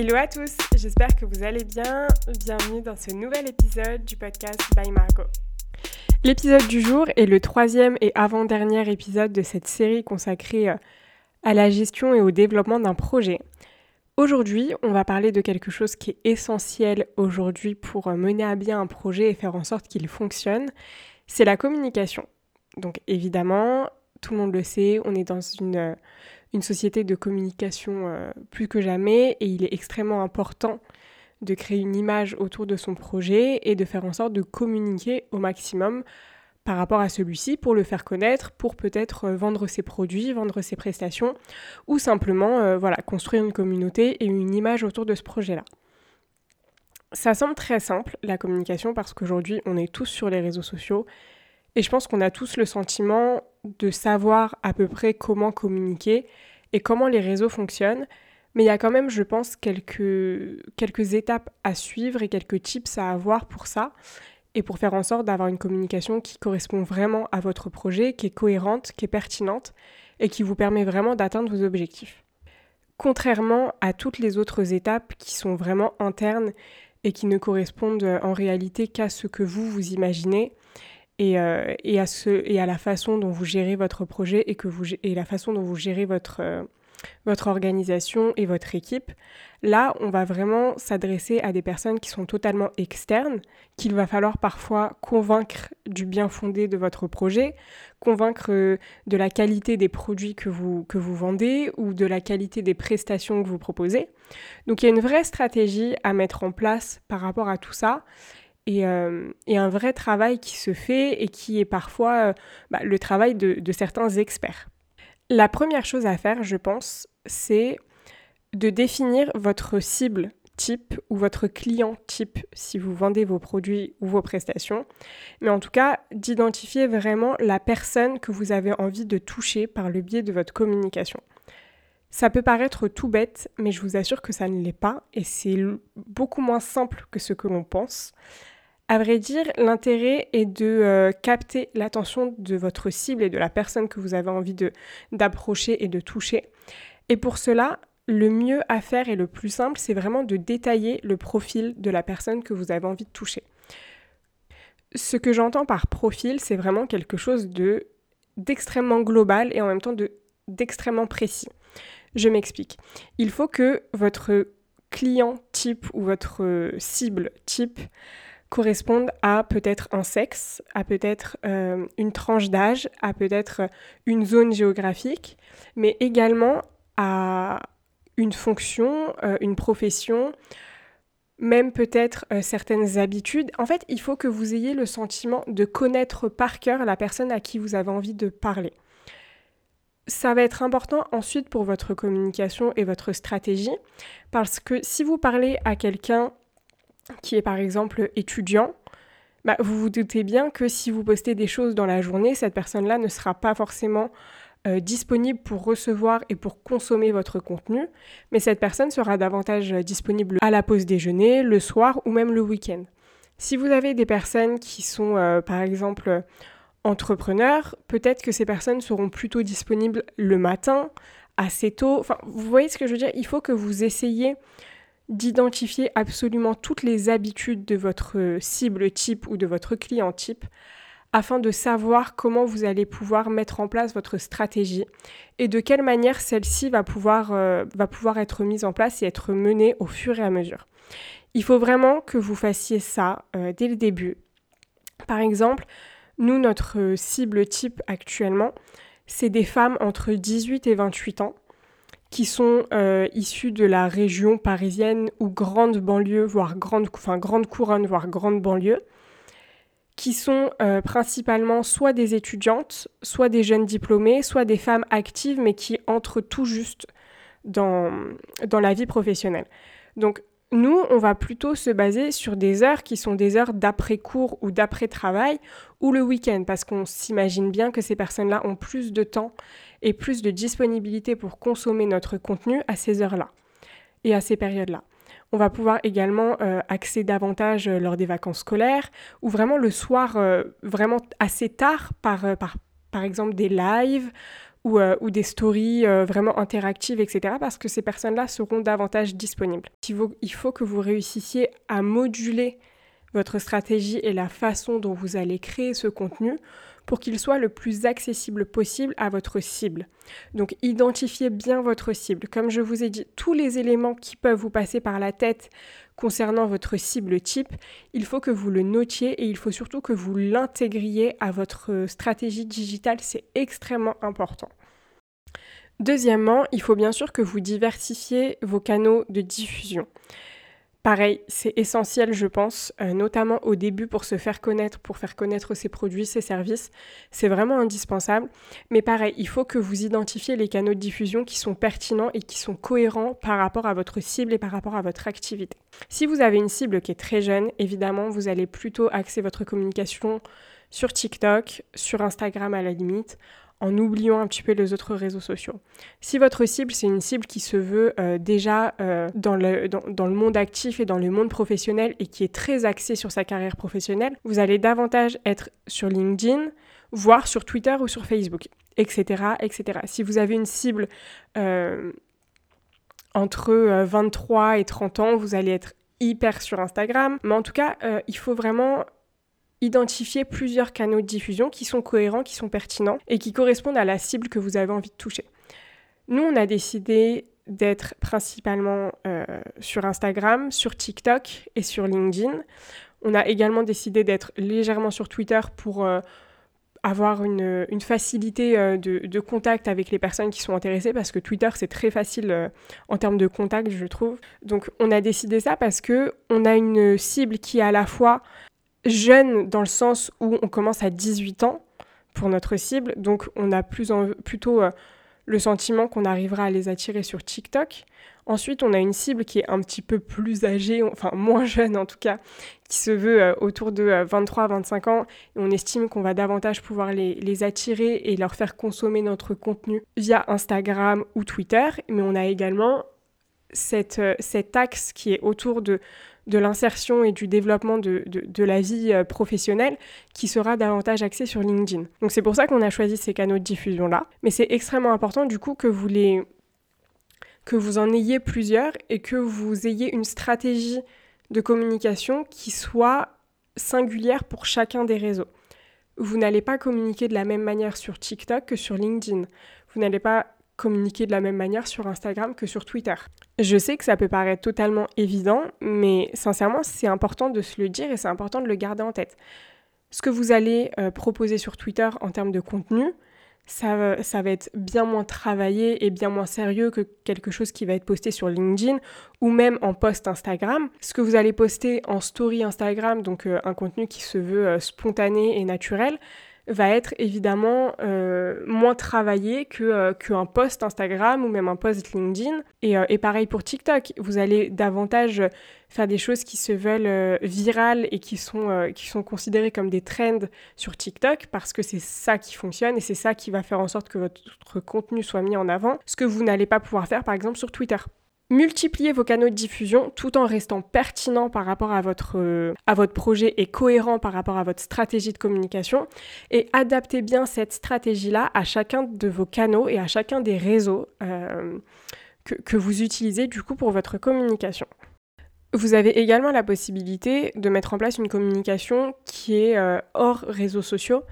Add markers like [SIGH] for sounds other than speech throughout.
Hello à tous, j'espère que vous allez bien. Bienvenue dans ce nouvel épisode du podcast By Margot. L'épisode du jour est le troisième et avant-dernier épisode de cette série consacrée euh, à la gestion et au développement d'un projet. Aujourd'hui, on va parler de quelque chose qui est essentiel aujourd'hui pour euh, mener à bien un projet et faire en sorte qu'il fonctionne, c'est la communication. Donc évidemment, tout le monde le sait, on est dans une, euh, une société de communication euh, plus que jamais et il est extrêmement important de créer une image autour de son projet et de faire en sorte de communiquer au maximum par rapport à celui-ci pour le faire connaître, pour peut-être euh, vendre ses produits, vendre ses prestations ou simplement voilà, construire une communauté et une image autour de ce projet-là. Ça semble très simple, la communication, parce qu'aujourd'hui, on est tous sur les réseaux sociaux et je pense qu'on a tous le sentiment de savoir à peu près comment communiquer et comment les réseaux fonctionnent. Mais il y a quand même, je pense, quelques, quelques étapes à suivre et quelques tips à avoir pour ça et pour faire en sorte d'avoir une communication qui correspond vraiment à votre projet, qui est cohérente, qui est pertinente et qui vous permet vraiment d'atteindre vos objectifs. Contrairement à toutes les autres étapes qui sont vraiment internes et qui ne correspondent en réalité qu'à ce que vous vous imaginez, euh, et, à ce, et à la façon dont vous gérez votre projet et, que vous, et la façon dont vous gérez votre, euh, votre organisation et votre équipe. Là, on va vraiment s'adresser à des personnes qui sont totalement externes, qu'il va falloir parfois convaincre du bien fondé de votre projet, convaincre euh, de la qualité des produits que vous, que vous vendez ou de la qualité des prestations que vous proposez. Donc il y a une vraie stratégie à mettre en place par rapport à tout ça. Euh, et, un vrai travail qui se fait et qui est parfois euh, bah, le travail de, certains experts. La première chose à faire, je pense, c'est de définir votre cible type ou votre client type si vous vendez vos produits ou vos prestations, mais en tout cas d'identifier vraiment la personne que vous avez envie de toucher par le biais de votre communication. Ça peut paraître tout bête, mais je vous assure que ça ne l'est pas et c'est beaucoup moins simple que ce que l'on pense. À vrai dire, l'intérêt est de euh, capter l'attention de votre cible et de la personne que vous avez envie d'approcher et de toucher. Et pour cela, le mieux à faire et le plus simple, c'est vraiment de détailler le profil de la personne que vous avez envie de toucher. Ce que j'entends par profil, c'est vraiment quelque chose de d'extrêmement global et en même temps d'extrêmement précis. Je m'explique. Il faut que votre client type ou votre cible type correspondent à peut-être un sexe, à peut-être euh, une tranche d'âge, à peut-être une zone géographique, mais également à une fonction, euh, une profession, même peut-être euh, certaines habitudes. En fait, il faut que vous ayez le sentiment de connaître par cœur la personne à qui vous avez envie de parler. Ça va être important ensuite pour votre communication et votre stratégie, parce que si vous parlez à quelqu'un qui est par exemple étudiant, bah, vous vous doutez bien que si vous postez des choses dans la journée, cette personne-là ne sera pas forcément euh, disponible pour recevoir et pour consommer votre contenu, mais cette personne sera davantage disponible à la pause déjeuner, le soir ou même le week-end. Si vous avez des personnes qui sont euh, par exemple entrepreneurs, peut-être que ces personnes seront plutôt disponibles le matin, assez tôt. Enfin, vous voyez ce que je veux dire? Il faut que vous essayiez d'identifier absolument toutes les habitudes de votre cible type ou de votre client type afin de savoir comment vous allez pouvoir mettre en place votre stratégie et de quelle manière celle-ci va, pouvoir, euh, être mise en place et être menée au fur et à mesure. Il faut vraiment que vous fassiez ça euh, dès le début. Par exemple, nous, notre cible type actuellement, c'est des femmes entre 18 et 28 ans qui sont euh, issus de la région parisienne ou grande banlieue, voire grande, enfin, grande couronne, voire grande banlieue, qui sont euh, principalement soit des étudiantes, soit des jeunes diplômés, soit des femmes actives, mais qui entrent tout juste dans, dans la vie professionnelle. Donc nous, on va plutôt se baser sur des heures qui sont des heures d'après-cours ou d'après-travail ou le week-end, parce qu'on s'imagine bien que ces personnes-là ont plus de temps et plus de disponibilité pour consommer notre contenu à ces heures-là et à ces périodes-là. On va pouvoir également euh, accéder davantage euh, lors des vacances scolaires ou vraiment le soir, euh, vraiment assez tard par, par, par exemple des lives ou, euh, des stories euh, vraiment interactives, etc. Parce que ces personnes-là seront davantage disponibles. Il faut que vous réussissiez à moduler votre stratégie et la façon dont vous allez créer ce contenu pour qu'il soit le plus accessible possible à votre cible. Donc identifiez bien votre cible. Comme je vous ai dit, tous les éléments qui peuvent vous passer par la tête concernant votre cible type, il faut que vous le notiez et il faut surtout que vous l'intégriez à votre stratégie digitale. C'est extrêmement important. Deuxièmement, il faut bien sûr que vous diversifiez vos canaux de diffusion. Pareil, c'est essentiel, je pense, euh, notamment au début pour se faire connaître, pour faire connaître ses produits, ses services. C'est vraiment indispensable. Mais pareil, il faut que vous identifiez les canaux de diffusion qui sont pertinents et qui sont cohérents par rapport à votre cible et par rapport à votre activité. Si vous avez une cible qui est très jeune, évidemment, vous allez plutôt axer votre communication sur TikTok, sur Instagram à la limite, en oubliant un petit peu les autres réseaux sociaux. Si votre cible, c'est une cible qui se veut euh, déjà euh, dans, le, dans, le monde actif et dans le monde professionnel et qui est très axée sur sa carrière professionnelle, vous allez davantage être sur LinkedIn, voire sur Twitter ou sur Facebook, etc. etc. Si vous avez une cible euh, entre 23 et 30 ans, vous allez être hyper sur Instagram. Mais en tout cas, il faut vraiment identifier plusieurs canaux de diffusion qui sont cohérents, qui sont pertinents et qui correspondent à la cible que vous avez envie de toucher. Nous, on a décidé d'être principalement euh, sur Instagram, sur TikTok et sur LinkedIn. On a également décidé d'être légèrement sur Twitter pour euh, avoir une, facilité euh, de, contact avec les personnes qui sont intéressées parce que Twitter c'est très facile en termes de contact je trouve. Donc on a décidé ça parce que on a une cible qui est à la fois jeune dans le sens où on commence à 18 ans pour notre cible, donc on a plus plutôt euh, le sentiment qu'on arrivera à les attirer sur TikTok. Ensuite, on a une cible qui est un petit peu plus âgée, enfin moins [LAUGHS] jeune en tout cas, qui se veut euh, autour de 23-25 euh, ans. Et on estime qu'on va davantage pouvoir les, attirer et leur faire consommer notre contenu via Instagram ou Twitter. Mais on a également cette, cet axe qui est autour de de l'insertion et du développement de, la vie euh, professionnelle qui sera davantage axé sur LinkedIn. Donc c'est pour ça qu'on a choisi ces canaux de diffusion-là. Mais c'est extrêmement important du coup que vous, les, que vous en ayez plusieurs et que vous ayez une stratégie de communication qui soit singulière pour chacun des réseaux. Vous n'allez pas communiquer de la même manière sur TikTok que sur LinkedIn. Vous n'allez pas communiquer de la même manière sur Instagram que sur Twitter. Je sais que ça peut paraître totalement évident, mais sincèrement, c'est important de se le dire et c'est important de le garder en tête. Ce que vous allez euh, proposer sur Twitter en termes de contenu, ça, ça, va être bien moins travaillé et bien moins sérieux que quelque chose qui va être posté sur LinkedIn ou même en post Instagram. Ce que vous allez poster en story Instagram, donc euh, un contenu qui se veut euh, spontané et naturel, va être évidemment euh, moins travaillé que euh, qu'un post Instagram ou même un post LinkedIn. Et, euh, et, pareil pour TikTok, vous allez davantage faire des choses qui se veulent virales et qui sont, qui sont considérées comme des trends sur TikTok parce que c'est ça qui fonctionne et c'est ça qui va faire en sorte que votre contenu soit mis en avant, ce que vous n'allez pas pouvoir faire par exemple sur Twitter. Multipliez vos canaux de diffusion tout en restant pertinent par rapport à votre, euh, à votre projet et cohérent par rapport à votre stratégie de communication et adaptez bien cette stratégie-là à chacun de vos canaux et à chacun des réseaux euh, que, vous utilisez du coup pour votre communication. Vous avez également la possibilité de mettre en place une communication qui est euh, hors réseaux sociaux,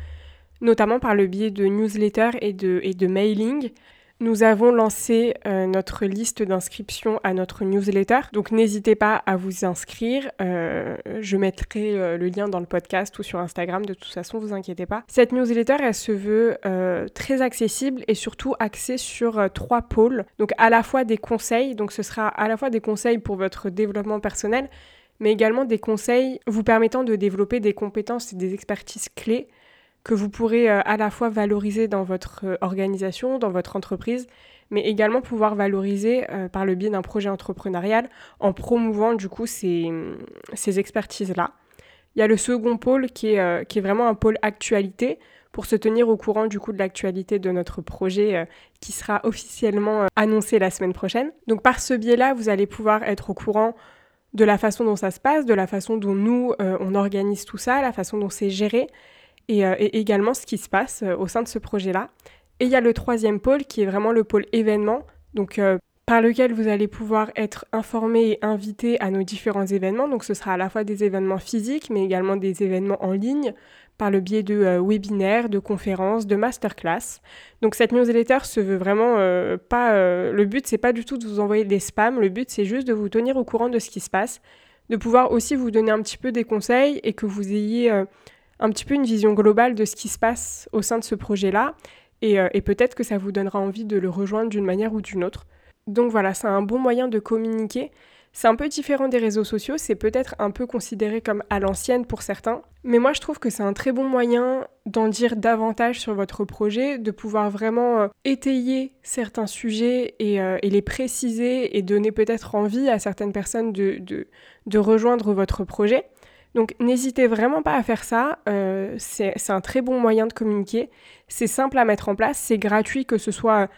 notamment par le biais de newsletters et de, et de mailing. Nous avons lancé euh, notre liste d'inscription à notre newsletter, donc n'hésitez pas à vous inscrire. Euh, je mettrai euh, le lien dans le podcast ou sur Instagram, de toute façon, vous inquiétez pas. Cette newsletter, elle se veut très accessible et surtout axée sur trois pôles. Donc à la fois des conseils, donc ce sera à la fois des conseils pour votre développement personnel, mais également des conseils vous permettant de développer des compétences et des expertises clés que vous pourrez euh, à la fois valoriser dans votre euh, organisation, dans votre entreprise, mais également pouvoir valoriser euh, par le biais d'un projet entrepreneurial en promouvant du coup ces, ces expertises-là. Il y a le second pôle qui est, qui est vraiment un pôle actualité pour se tenir au courant du coup de l'actualité de notre projet qui sera officiellement annoncé la semaine prochaine. Donc par ce biais-là, vous allez pouvoir être au courant de la façon dont ça se passe, de la façon dont nous, on organise tout ça, la façon dont c'est géré, euh, et, également ce qui se passe euh, au sein de ce projet-là. Et il y a le troisième pôle qui est vraiment le pôle événement, donc par lequel vous allez pouvoir être informé et invité à nos différents événements. Donc ce sera à la fois des événements physiques, mais également des événements en ligne par le biais de euh, webinaires, de conférences, de masterclass. Donc cette newsletter se veut vraiment euh, pas. Euh, le but c'est pas du tout de vous envoyer des spams. Le but c'est juste de vous tenir au courant de ce qui se passe, de pouvoir aussi vous donner un petit peu des conseils et que vous ayez un petit peu une vision globale de ce qui se passe au sein de ce projet-là. et peut-être que ça vous donnera envie de le rejoindre d'une manière ou d'une autre. Donc voilà, c'est un bon moyen de communiquer. C'est un peu différent des réseaux sociaux, c'est peut-être un peu considéré comme à l'ancienne pour certains, mais moi je trouve que c'est un très bon moyen d'en dire davantage sur votre projet, de pouvoir vraiment euh, étayer certains sujets euh, et, les préciser et donner peut-être envie à certaines personnes de, rejoindre votre projet. Donc n'hésitez vraiment pas à faire ça, euh, c'est un très bon moyen de communiquer, c'est simple à mettre en place, c'est gratuit que ce soit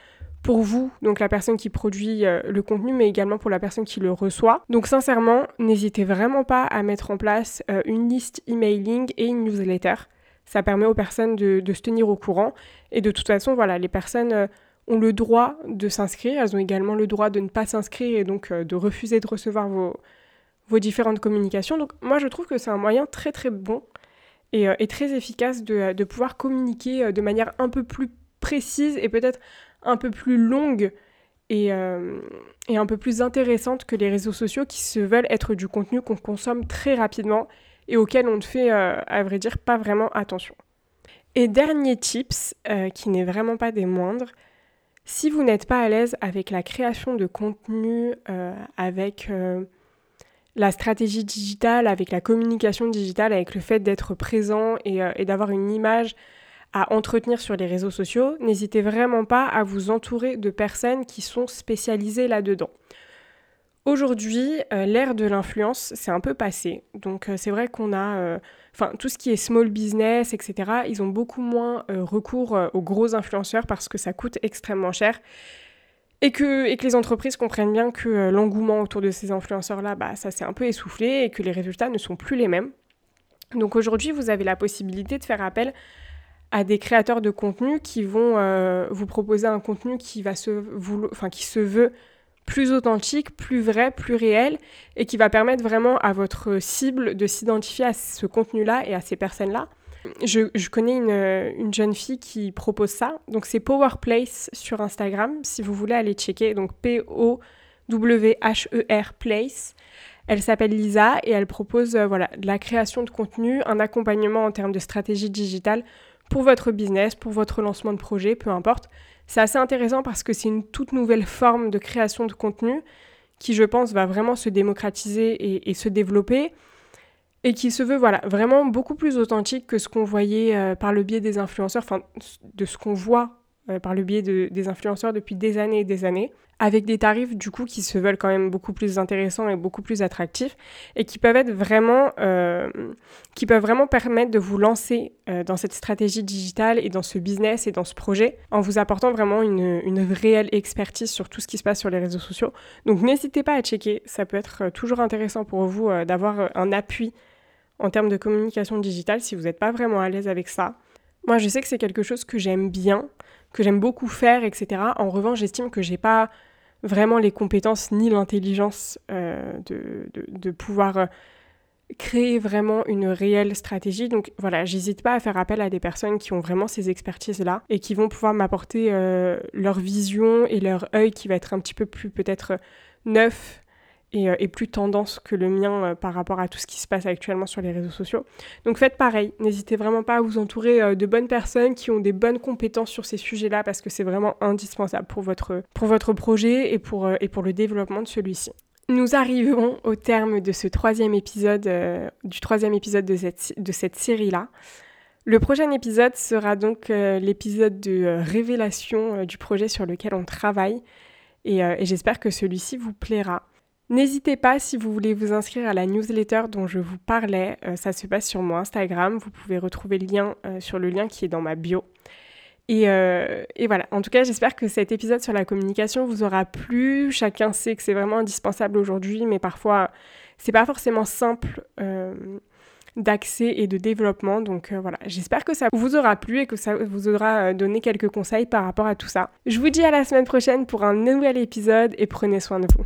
pour vous, donc la personne qui produit euh, le contenu, mais également pour la personne qui le reçoit. Donc sincèrement, n'hésitez vraiment pas à mettre en place euh, une liste emailing et une newsletter. Ça permet aux personnes de, se tenir au courant. Et de toute façon, voilà, les personnes ont le droit de s'inscrire. Elles ont également le droit de ne pas s'inscrire et donc de refuser de recevoir vos, vos différentes communications. Donc moi, je trouve que c'est un moyen très très bon et, et très efficace de, de pouvoir communiquer de manière un peu plus précise et peut-être un peu plus longue euh, et, un peu plus intéressante que les réseaux sociaux qui se veulent être du contenu qu'on consomme très rapidement et auquel on ne fait, euh, à vrai dire, pas vraiment attention. Et dernier tips, euh, qui n'est vraiment pas des moindres, si vous n'êtes pas à l'aise avec la création de contenu, avec la stratégie digitale, avec la communication digitale, avec le fait d'être présent et d'avoir une image à entretenir sur les réseaux sociaux, n'hésitez vraiment pas à vous entourer de personnes qui sont spécialisées là-dedans. Aujourd'hui, euh, l'ère de l'influence, c'est un peu passé. Donc euh, c'est vrai qu'on a, euh, enfin tout ce qui est small business, etc. Ils ont beaucoup moins recours aux gros influenceurs parce que ça coûte extrêmement cher. Et que, les entreprises comprennent bien que l'engouement autour de ces influenceurs-là, bah, ça s'est un peu essoufflé et que les résultats ne sont plus les mêmes. Donc aujourd'hui, vous avez la possibilité de faire appel à des créateurs de contenu qui vont euh, vous proposer un contenu qui, va se, enfin, qui se veut plus authentique, plus vrai, plus réel, et qui va permettre vraiment à votre cible de s'identifier à ce contenu-là et à ces personnes-là. Je, connais une, une, jeune fille qui propose ça, donc c'est Powerplace sur Instagram, si vous voulez aller checker, donc P-O-W-H-E-R Place. Elle s'appelle Lisa et elle propose euh, voilà, de la création de contenu, un accompagnement en termes de stratégie digitale pour votre business, pour votre lancement de projet, peu importe. C'est assez intéressant parce que c'est une toute nouvelle forme de création de contenu qui, je pense, va vraiment se démocratiser et, se développer et qui se veut voilà, vraiment beaucoup plus authentique que ce qu'on voyait euh, par le biais des influenceurs, enfin de ce qu'on voit euh, par le biais de, des influenceurs depuis des années et des années, avec des tarifs du coup qui se veulent quand même beaucoup plus intéressants et beaucoup plus attractifs, et qui peuvent être vraiment, euh, qui peuvent vraiment permettre de vous lancer dans cette stratégie digitale et dans ce business et dans ce projet, en vous apportant vraiment une, une réelle expertise sur tout ce qui se passe sur les réseaux sociaux. Donc n'hésitez pas à checker, ça peut être toujours intéressant pour vous d'avoir un appui en termes de communication digitale si vous n'êtes pas vraiment à l'aise avec ça. Moi, je sais que c'est quelque chose que j'aime bien, que j'aime beaucoup faire, etc. En revanche, j'estime que j'ai pas vraiment les compétences ni l'intelligence euh, de, de, pouvoir euh, créer vraiment une réelle stratégie. Donc voilà, j'hésite pas à faire appel à des personnes qui ont vraiment ces expertises-là et qui vont pouvoir m'apporter euh, leur vision et leur œil qui va être un petit peu plus peut-être neuf euh, et, plus tendance que le mien euh, par rapport à tout ce qui se passe actuellement sur les réseaux sociaux. Donc faites pareil, n'hésitez vraiment pas à vous entourer euh, de bonnes personnes qui ont des bonnes compétences sur ces sujets-là parce que c'est vraiment indispensable pour votre, pour votre projet et pour, et pour le développement de celui-ci. Nous arrivons au terme de ce troisième épisode, du troisième épisode de cette, de cette série-là. Le prochain épisode sera donc l'épisode de révélation du projet sur lequel on travaille et j'espère que celui-ci vous plaira. N'hésitez pas si vous voulez vous inscrire à la newsletter dont je vous parlais, euh, ça se passe sur mon Instagram, vous pouvez retrouver le lien euh, sur le lien qui est dans ma bio. Euh, et, voilà, en tout cas j'espère que cet épisode sur la communication vous aura plu. Chacun sait que c'est vraiment indispensable aujourd'hui, mais parfois c'est pas forcément simple d'accès et de développement. Donc voilà, j'espère que ça vous aura plu et que ça vous aura donné quelques conseils par rapport à tout ça. Je vous dis à la semaine prochaine pour un nouvel épisode et prenez soin de vous.